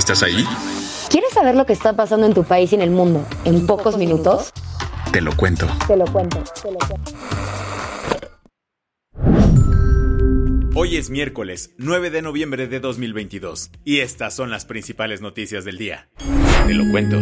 ¿Estás ahí? ¿Quieres saber lo que está pasando en tu país y en el mundo en pocos minutos? Te lo cuento. Te lo cuento, te lo cuento. Hoy es miércoles 9 de noviembre de 2022 y estas son las principales noticias del día. Te lo cuento.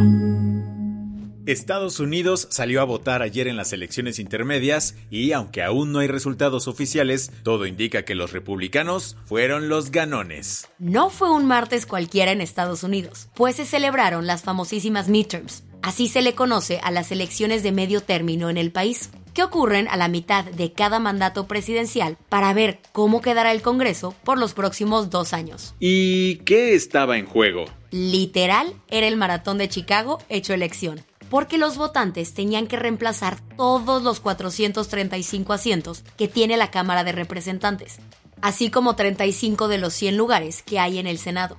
Estados Unidos salió a votar ayer en las elecciones intermedias y aunque aún no hay resultados oficiales, todo indica que los republicanos fueron los ganones. No fue un martes cualquiera en Estados Unidos, pues se celebraron las famosísimas midterms. Así se le conoce a las elecciones de medio término en el país, que ocurren a la mitad de cada mandato presidencial para ver cómo quedará el Congreso por los próximos dos años. ¿Y qué estaba en juego? Literal, era el maratón de Chicago hecho elección porque los votantes tenían que reemplazar todos los 435 asientos que tiene la Cámara de Representantes, así como 35 de los 100 lugares que hay en el Senado.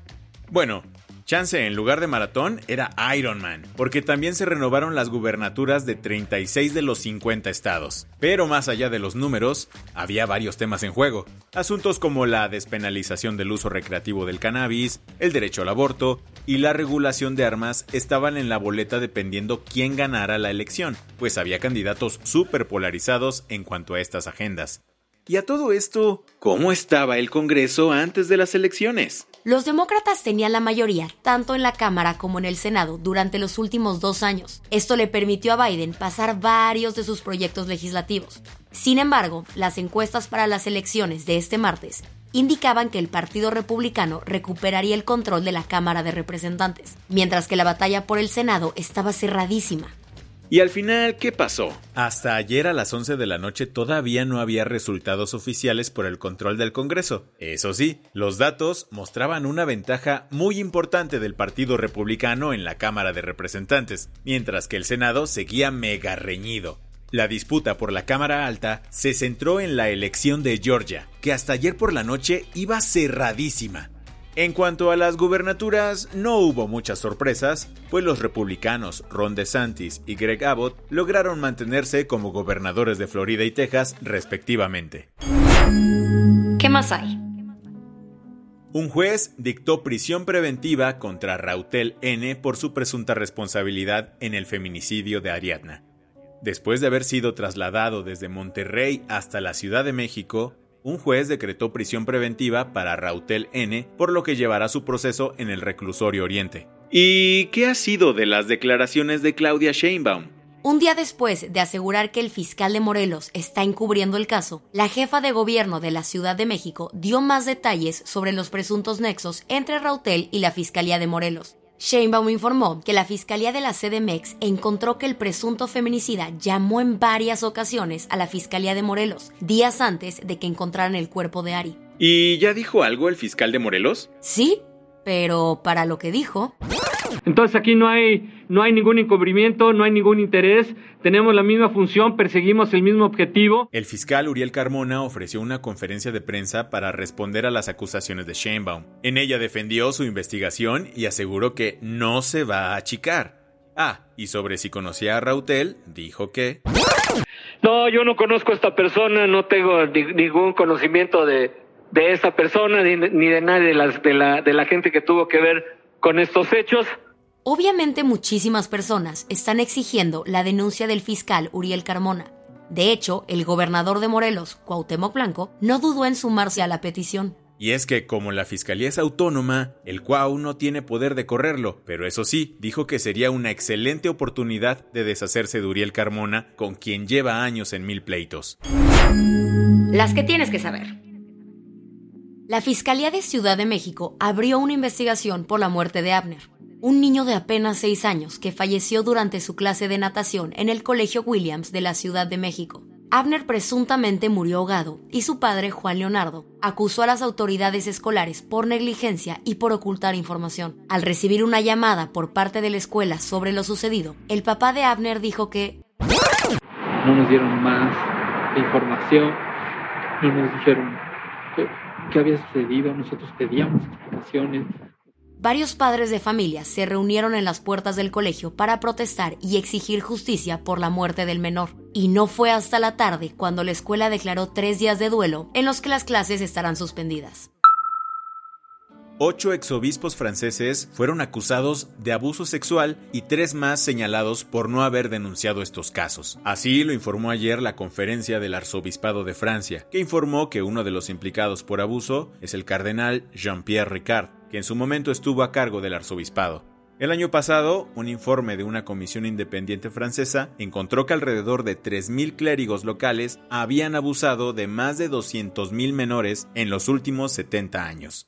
Bueno, chance en lugar de maratón era Iron Man, porque también se renovaron las gubernaturas de 36 de los 50 estados. Pero más allá de los números, había varios temas en juego. Asuntos como la despenalización del uso recreativo del cannabis, el derecho al aborto y la regulación de armas estaban en la boleta dependiendo quién ganara la elección, pues había candidatos súper polarizados en cuanto a estas agendas. Y a todo esto, ¿cómo estaba el Congreso antes de las elecciones? Los demócratas tenían la mayoría, tanto en la Cámara como en el Senado, durante los últimos dos años. Esto le permitió a Biden pasar varios de sus proyectos legislativos. Sin embargo, las encuestas para las elecciones de este martes indicaban que el Partido Republicano recuperaría el control de la Cámara de Representantes, mientras que la batalla por el Senado estaba cerradísima. ¿Y al final qué pasó? Hasta ayer a las 11 de la noche todavía no había resultados oficiales por el control del Congreso. Eso sí, los datos mostraban una ventaja muy importante del Partido Republicano en la Cámara de Representantes, mientras que el Senado seguía mega reñido. La disputa por la Cámara Alta se centró en la elección de Georgia, que hasta ayer por la noche iba cerradísima. En cuanto a las gubernaturas, no hubo muchas sorpresas, pues los republicanos Ron DeSantis y Greg Abbott lograron mantenerse como gobernadores de Florida y Texas respectivamente. ¿Qué más hay? Un juez dictó prisión preventiva contra Rautel N por su presunta responsabilidad en el feminicidio de Ariadna. Después de haber sido trasladado desde Monterrey hasta la Ciudad de México, un juez decretó prisión preventiva para Rautel N, por lo que llevará su proceso en el reclusorio Oriente. ¿Y qué ha sido de las declaraciones de Claudia Sheinbaum? Un día después de asegurar que el fiscal de Morelos está encubriendo el caso, la jefa de gobierno de la Ciudad de México dio más detalles sobre los presuntos nexos entre Rautel y la Fiscalía de Morelos. Sheinbaum informó que la Fiscalía de la CDMX encontró que el presunto feminicida llamó en varias ocasiones a la Fiscalía de Morelos, días antes de que encontraran el cuerpo de Ari. ¿Y ya dijo algo el fiscal de Morelos? Sí, pero para lo que dijo... Entonces aquí no hay, no hay ningún encubrimiento, no hay ningún interés, tenemos la misma función, perseguimos el mismo objetivo. El fiscal Uriel Carmona ofreció una conferencia de prensa para responder a las acusaciones de Sheinbaum. En ella defendió su investigación y aseguró que no se va a achicar. Ah, y sobre si conocía a Rautel, dijo que... No, yo no conozco a esta persona, no tengo ni- ningún conocimiento de, de esta persona ni, ni de nadie de, las, de, la, de la gente que tuvo que ver con estos hechos. Obviamente muchísimas personas están exigiendo la denuncia del fiscal Uriel Carmona. De hecho, el gobernador de Morelos, Cuauhtémoc Blanco, no dudó en sumarse a la petición. Y es que como la fiscalía es autónoma, el Cuau no tiene poder de correrlo, pero eso sí, dijo que sería una excelente oportunidad de deshacerse de Uriel Carmona, con quien lleva años en mil pleitos. Las que tienes que saber. La Fiscalía de Ciudad de México abrió una investigación por la muerte de Abner. Un niño de apenas seis años que falleció durante su clase de natación en el Colegio Williams de la Ciudad de México. Abner presuntamente murió ahogado y su padre, Juan Leonardo, acusó a las autoridades escolares por negligencia y por ocultar información. Al recibir una llamada por parte de la escuela sobre lo sucedido, el papá de Abner dijo que no nos dieron más información, no nos dijeron qué, había sucedido, nosotros pedíamos explicaciones. Varios padres de familia se reunieron en las puertas del colegio para protestar y exigir justicia por la muerte del menor. Y no fue hasta la tarde cuando la escuela declaró tres días de duelo en los que las clases estarán suspendidas. Ocho exobispos franceses fueron acusados de abuso sexual y tres más señalados por no haber denunciado estos casos. Así lo informó ayer la conferencia del arzobispado de Francia, que informó que uno de los implicados por abuso es el cardenal Jean-Pierre Ricard, que en su momento estuvo a cargo del arzobispado. El año pasado, un informe de una comisión independiente francesa encontró que alrededor de 3.000 clérigos locales habían abusado de más de 200.000 menores en los últimos 70 años.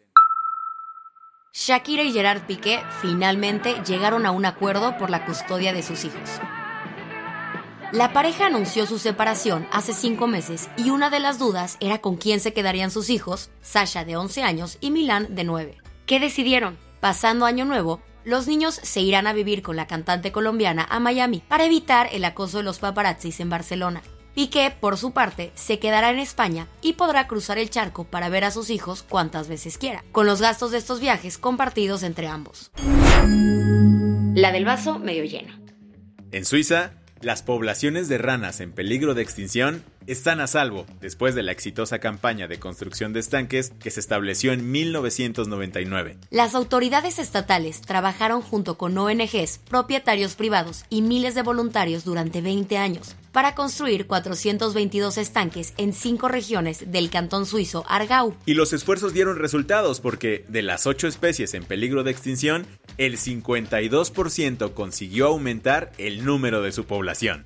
Shakira y Gerard Piqué finalmente llegaron a un acuerdo por la custodia de sus hijos. La pareja anunció su separación hace cinco meses y una de las dudas era con quién se quedarían sus hijos, Sasha de 11 años y Milán de 9. ¿Qué decidieron? Pasando Año Nuevo, los niños se irán a vivir con la cantante colombiana a Miami para evitar el acoso de los paparazzis en Barcelona. Piqué, por su parte, se quedará en España y podrá cruzar el charco para ver a sus hijos cuantas veces quiera, con los gastos de estos viajes compartidos entre ambos. La del vaso medio lleno. En Suiza, las poblaciones de ranas en peligro de extinción están a salvo después de la exitosa campaña de construcción de estanques que se estableció en 1999. Las autoridades estatales trabajaron junto con ONGs, propietarios privados y miles de voluntarios durante 20 años para construir 422 estanques en cinco regiones del cantón suizo Argau. Y los esfuerzos dieron resultados porque de las ocho especies en peligro de extinción, el 52% consiguió aumentar el número de su población.